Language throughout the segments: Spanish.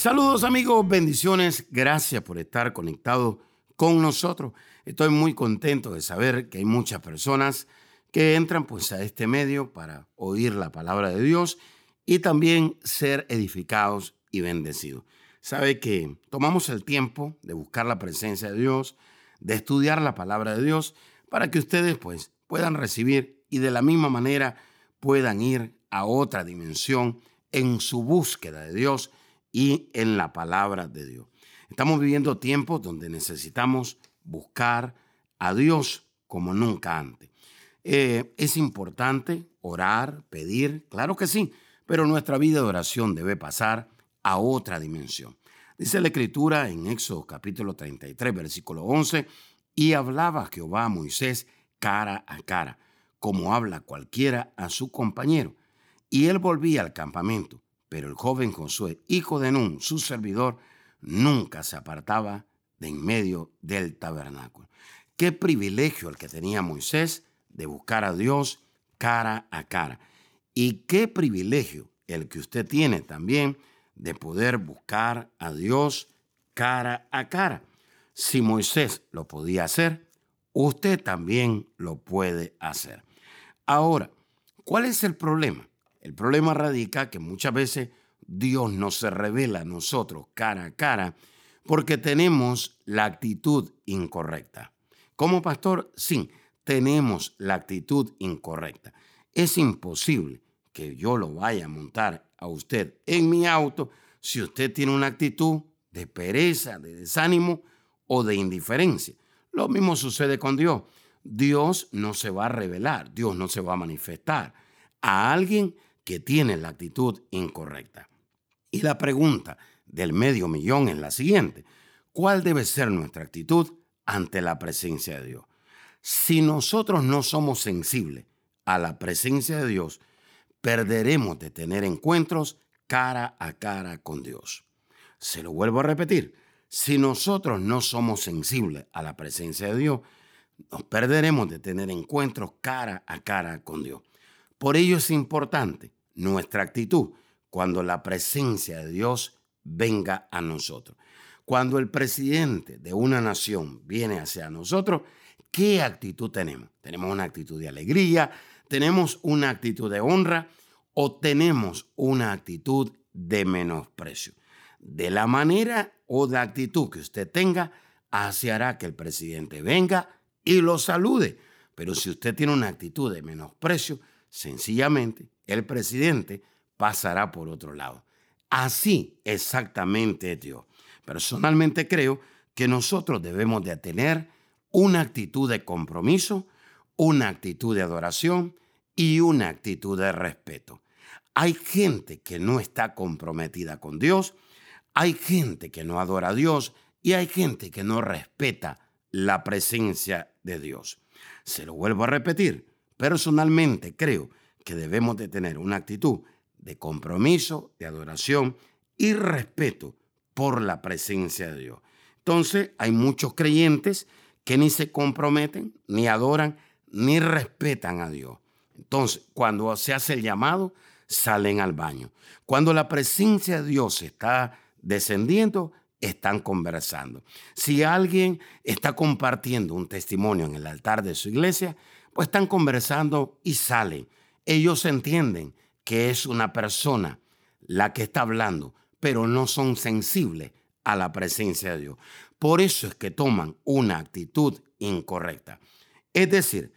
Saludos amigos, bendiciones, gracias por estar conectados con nosotros. Estoy muy contento de saber que hay muchas personas que entran pues a este medio para oír la palabra de Dios y también ser edificados y bendecidos. Sabe que tomamos el tiempo de buscar la presencia de Dios, de estudiar la palabra de Dios para que ustedes pues puedan recibir y de la misma manera puedan ir a otra dimensión en su búsqueda de Dios y en la palabra de Dios. Estamos viviendo tiempos donde necesitamos buscar a Dios como nunca antes. Eh, es importante orar, pedir, claro que sí, pero nuestra vida de oración debe pasar a otra dimensión. Dice la escritura en Éxodo capítulo 33, versículo 11, y hablaba Jehová a Moisés cara a cara, como habla cualquiera a su compañero. Y él volvía al campamento, pero el joven Josué, hijo de Nun, su servidor, nunca se apartaba de en medio del tabernáculo. Qué privilegio el que tenía Moisés de buscar a Dios cara a cara. Y qué privilegio el que usted tiene también de poder buscar a Dios cara a cara. Si Moisés lo podía hacer, usted también lo puede hacer. Ahora, ¿cuál es el problema? El problema radica que muchas veces Dios no se revela a nosotros cara a cara porque tenemos la actitud incorrecta. Como pastor, sí, tenemos la actitud incorrecta. Es imposible que yo lo vaya a montar a usted en mi auto si usted tiene una actitud de pereza, de desánimo o de indiferencia. Lo mismo sucede con Dios. Dios no se va a revelar, Dios no se va a manifestar a alguien que tiene la actitud incorrecta. Y la pregunta del medio millón es la siguiente. ¿Cuál debe ser nuestra actitud ante la presencia de Dios? Si nosotros no somos sensibles a la presencia de Dios, perderemos de tener encuentros cara a cara con Dios. Se lo vuelvo a repetir. Si nosotros no somos sensibles a la presencia de Dios, nos perderemos de tener encuentros cara a cara con Dios. Por ello es importante nuestra actitud cuando la presencia de Dios venga a nosotros. Cuando el presidente de una nación viene hacia nosotros, ¿qué actitud tenemos? ¿Tenemos una actitud de alegría? ¿Tenemos una actitud de honra? ¿O tenemos una actitud de menosprecio? De la manera o de actitud que usted tenga, así hará que el presidente venga y lo salude. Pero si usted tiene una actitud de menosprecio, sencillamente el presidente pasará por otro lado. Así exactamente Dios. Personalmente creo que nosotros debemos de tener una actitud de compromiso, una actitud de adoración y una actitud de respeto. Hay gente que no está comprometida con Dios, hay gente que no adora a Dios y hay gente que no respeta la presencia de Dios. Se lo vuelvo a repetir, personalmente creo que debemos de tener una actitud de compromiso, de adoración y respeto por la presencia de Dios. Entonces, hay muchos creyentes que ni se comprometen, ni adoran, ni respetan a Dios. Entonces, cuando se hace el llamado, salen al baño. Cuando la presencia de Dios está descendiendo, están conversando. Si alguien está compartiendo un testimonio en el altar de su iglesia, pues están conversando y salen. Ellos entienden que es una persona la que está hablando, pero no son sensibles a la presencia de Dios. Por eso es que toman una actitud incorrecta. Es decir,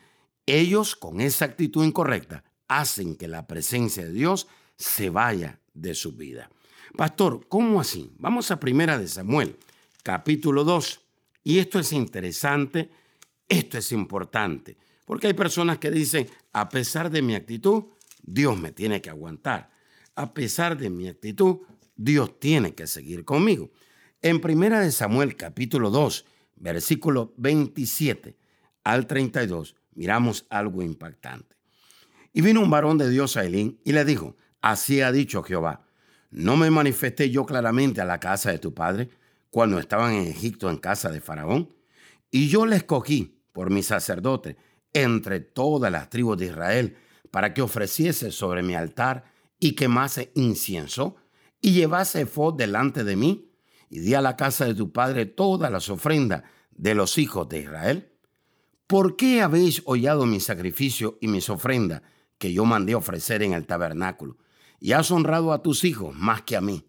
ellos con esa actitud incorrecta hacen que la presencia de Dios se vaya de su vida. Pastor, ¿cómo así? Vamos a Primera de Samuel, capítulo 2. Y esto es interesante, esto es importante, porque hay personas que dicen, a pesar de mi actitud, Dios me tiene que aguantar. a pesar de mi actitud, Dios tiene que seguir conmigo. En Primera de Samuel capítulo 2, versículo 27 al 32, miramos algo impactante. Y vino un varón de Dios a Elín y le dijo, así ha dicho Jehová, ¿no me manifesté yo claramente a la casa de tu padre cuando estaban en Egipto en casa de Faraón? Y yo le escogí por mi sacerdote entre todas las tribus de Israel para que ofreciese sobre mi altar y quemase incienso y llevase fod delante de mí y di a la casa de tu padre todas las ofrendas de los hijos de Israel. ¿Por qué habéis hollado mi sacrificio y mis ofrendas que yo mandé ofrecer en el tabernáculo? Y has honrado a tus hijos más que a mí,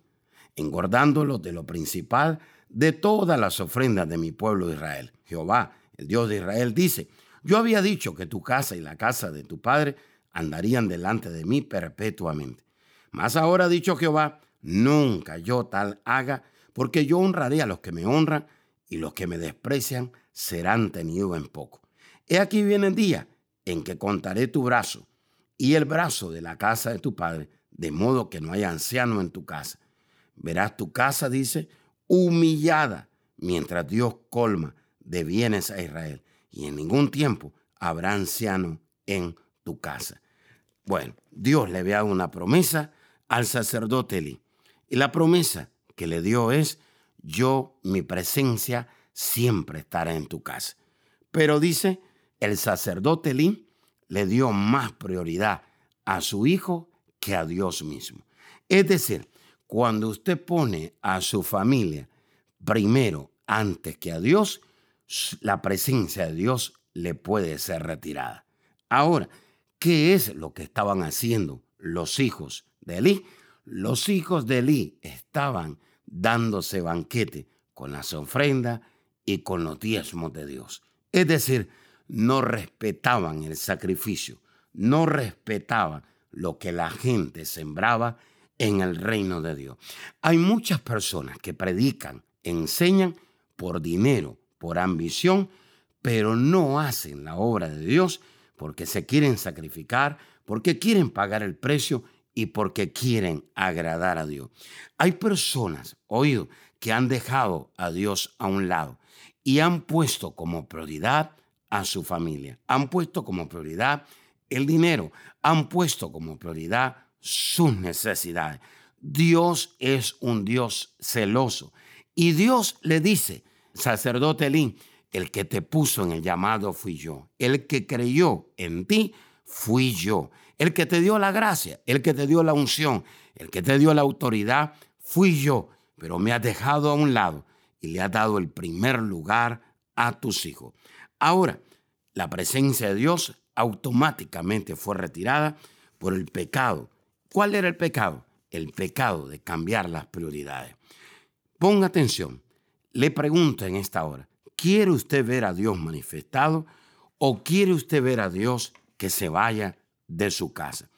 engordándolos de lo principal de todas las ofrendas de mi pueblo Israel. Jehová, el Dios de Israel, dice, yo había dicho que tu casa y la casa de tu padre andarían delante de mí perpetuamente. Mas ahora ha dicho Jehová, nunca yo tal haga, porque yo honraré a los que me honran y los que me desprecian serán tenidos en poco. He aquí viene el día en que contaré tu brazo y el brazo de la casa de tu padre, de modo que no haya anciano en tu casa. Verás tu casa, dice, humillada, mientras Dios colma de bienes a Israel, y en ningún tiempo habrá anciano en tu casa. Bueno, Dios le había dado una promesa al sacerdote Eli, y la promesa que le dio es, yo, mi presencia, siempre estará en tu casa. Pero dice, el sacerdote Eli le dio más prioridad a su hijo que a Dios mismo. Es decir, cuando usted pone a su familia primero antes que a Dios, la presencia de Dios le puede ser retirada. Ahora, ¿qué es lo que estaban haciendo los hijos de Elí? Los hijos de Elí estaban dándose banquete con las ofrendas y con los diezmos de Dios. Es decir, no respetaban el sacrificio, no respetaban lo que la gente sembraba en el reino de Dios. Hay muchas personas que predican, enseñan por dinero, por ambición, pero no hacen la obra de Dios porque se quieren sacrificar, porque quieren pagar el precio y porque quieren agradar a Dios. Hay personas, oído, que han dejado a Dios a un lado y han puesto como prioridad a su familia, han puesto como prioridad el dinero, han puesto como prioridad sus necesidades. Dios es un Dios celoso. Y Dios le dice, sacerdote Elín, el que te puso en el llamado fui yo. El que creyó en ti fui yo. El que te dio la gracia, el que te dio la unción, el que te dio la autoridad, fui yo. Pero me has dejado a un lado y le has dado el primer lugar a tus hijos. Ahora, la presencia de Dios automáticamente fue retirada por el pecado ¿Cuál era el pecado? El pecado de cambiar las prioridades. Ponga atención. Le pregunto en esta hora, ¿quiere usted ver a Dios manifestado o quiere usted ver a Dios que se vaya de su casa?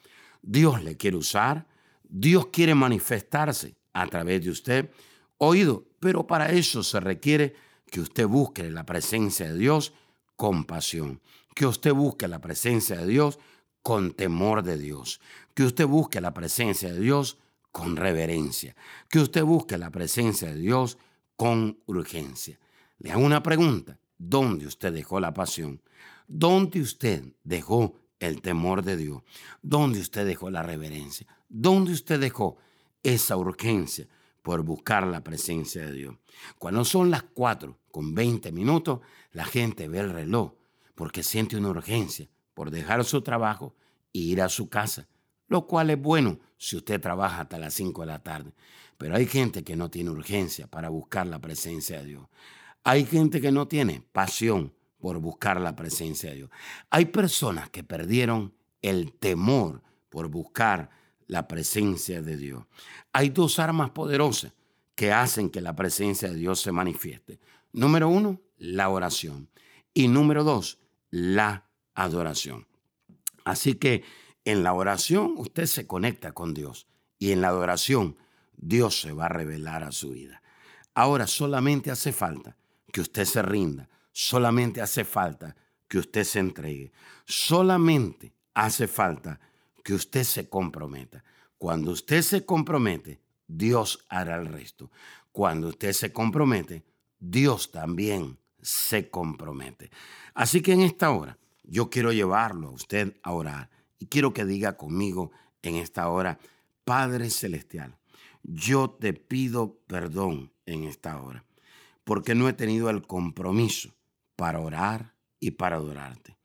Dios le quiere usar, Dios quiere manifestarse a través de usted. Oído, pero para eso se requiere que usted busque la presencia de Dios con pasión, que usted busque la presencia de Dios con temor de Dios, que usted busque la presencia de Dios con reverencia, que usted busque la presencia de Dios con urgencia. Le hago una pregunta, ¿dónde usted dejó la pasión? ¿Dónde usted dejó el temor de Dios? ¿Dónde usted dejó la reverencia? ¿Dónde usted dejó esa urgencia por buscar la presencia de Dios? Cuando son las 4 con 20 minutos, la gente ve el reloj porque siente una urgencia por dejar su trabajo e ir a su casa, lo cual es bueno si usted trabaja hasta las 5 de la tarde. Pero hay gente que no tiene urgencia para buscar la presencia de Dios. Hay gente que no tiene pasión por buscar la presencia de Dios. Hay personas que perdieron el temor por buscar la presencia de Dios. Hay dos armas poderosas que hacen que la presencia de Dios se manifieste. Número uno, la oración. Y número dos, la adoración. Así que en la oración usted se conecta con Dios y en la adoración Dios se va a revelar a su vida. Ahora solamente hace falta que usted se rinda, solamente hace falta que usted se entregue, solamente hace falta que usted se comprometa. Cuando usted se compromete, Dios hará el resto. Cuando usted se compromete, Dios también se compromete. Así que en esta hora yo quiero llevarlo a usted a orar y quiero que diga conmigo en esta hora, Padre Celestial, yo te pido perdón en esta hora, porque no he tenido el compromiso para orar y para adorarte.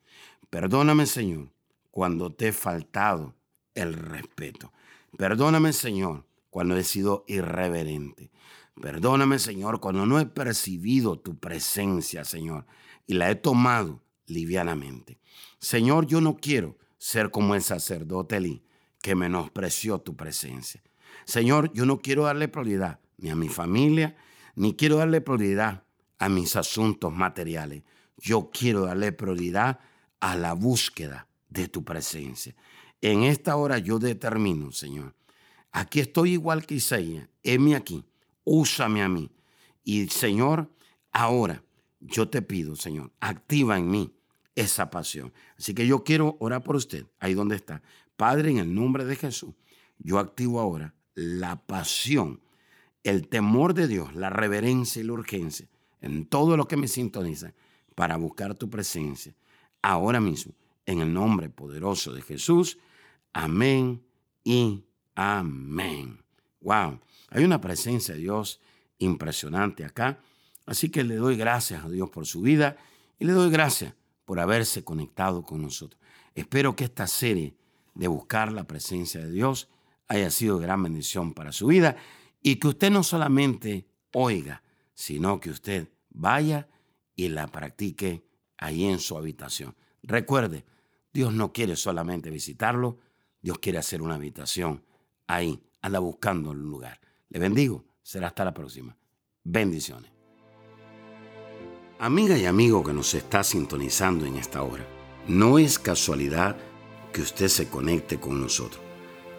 Perdóname, Señor, cuando te he faltado el respeto. Perdóname, Señor, cuando he sido irreverente. Perdóname, Señor, cuando no he percibido tu presencia, Señor, y la he tomado livianamente. Señor, yo no quiero ser como el sacerdote Elí, que menospreció tu presencia. Señor, yo no quiero darle prioridad ni a mi familia, ni quiero darle prioridad a mis asuntos materiales. Yo quiero darle prioridad a la búsqueda de tu presencia. En esta hora yo determino, Señor, aquí estoy igual que Isaías, heme aquí, úsame a mí. Y Señor, ahora yo te pido, Señor, activa en mí esa pasión. Así que yo quiero orar por usted, ahí donde está. Padre, en el nombre de Jesús, yo activo ahora la pasión, el temor de Dios, la reverencia y la urgencia en todo lo que me sintoniza para buscar tu presencia ahora mismo, en el nombre poderoso de Jesús. Amén y amén. Wow, hay una presencia de Dios impresionante acá. Así que le doy gracias a Dios por su vida y le doy gracias por haberse conectado con nosotros. Espero que esta serie de buscar la presencia de Dios haya sido gran bendición para su vida y que usted no solamente oiga, sino que usted vaya y la practique ahí en su habitación. Recuerde, Dios no quiere solamente visitarlo, Dios quiere hacer una habitación ahí. Anda buscando un lugar. Le bendigo. Será hasta la próxima. Bendiciones. Amiga y amigo que nos está sintonizando en esta hora, no es casualidad que usted se conecte con nosotros.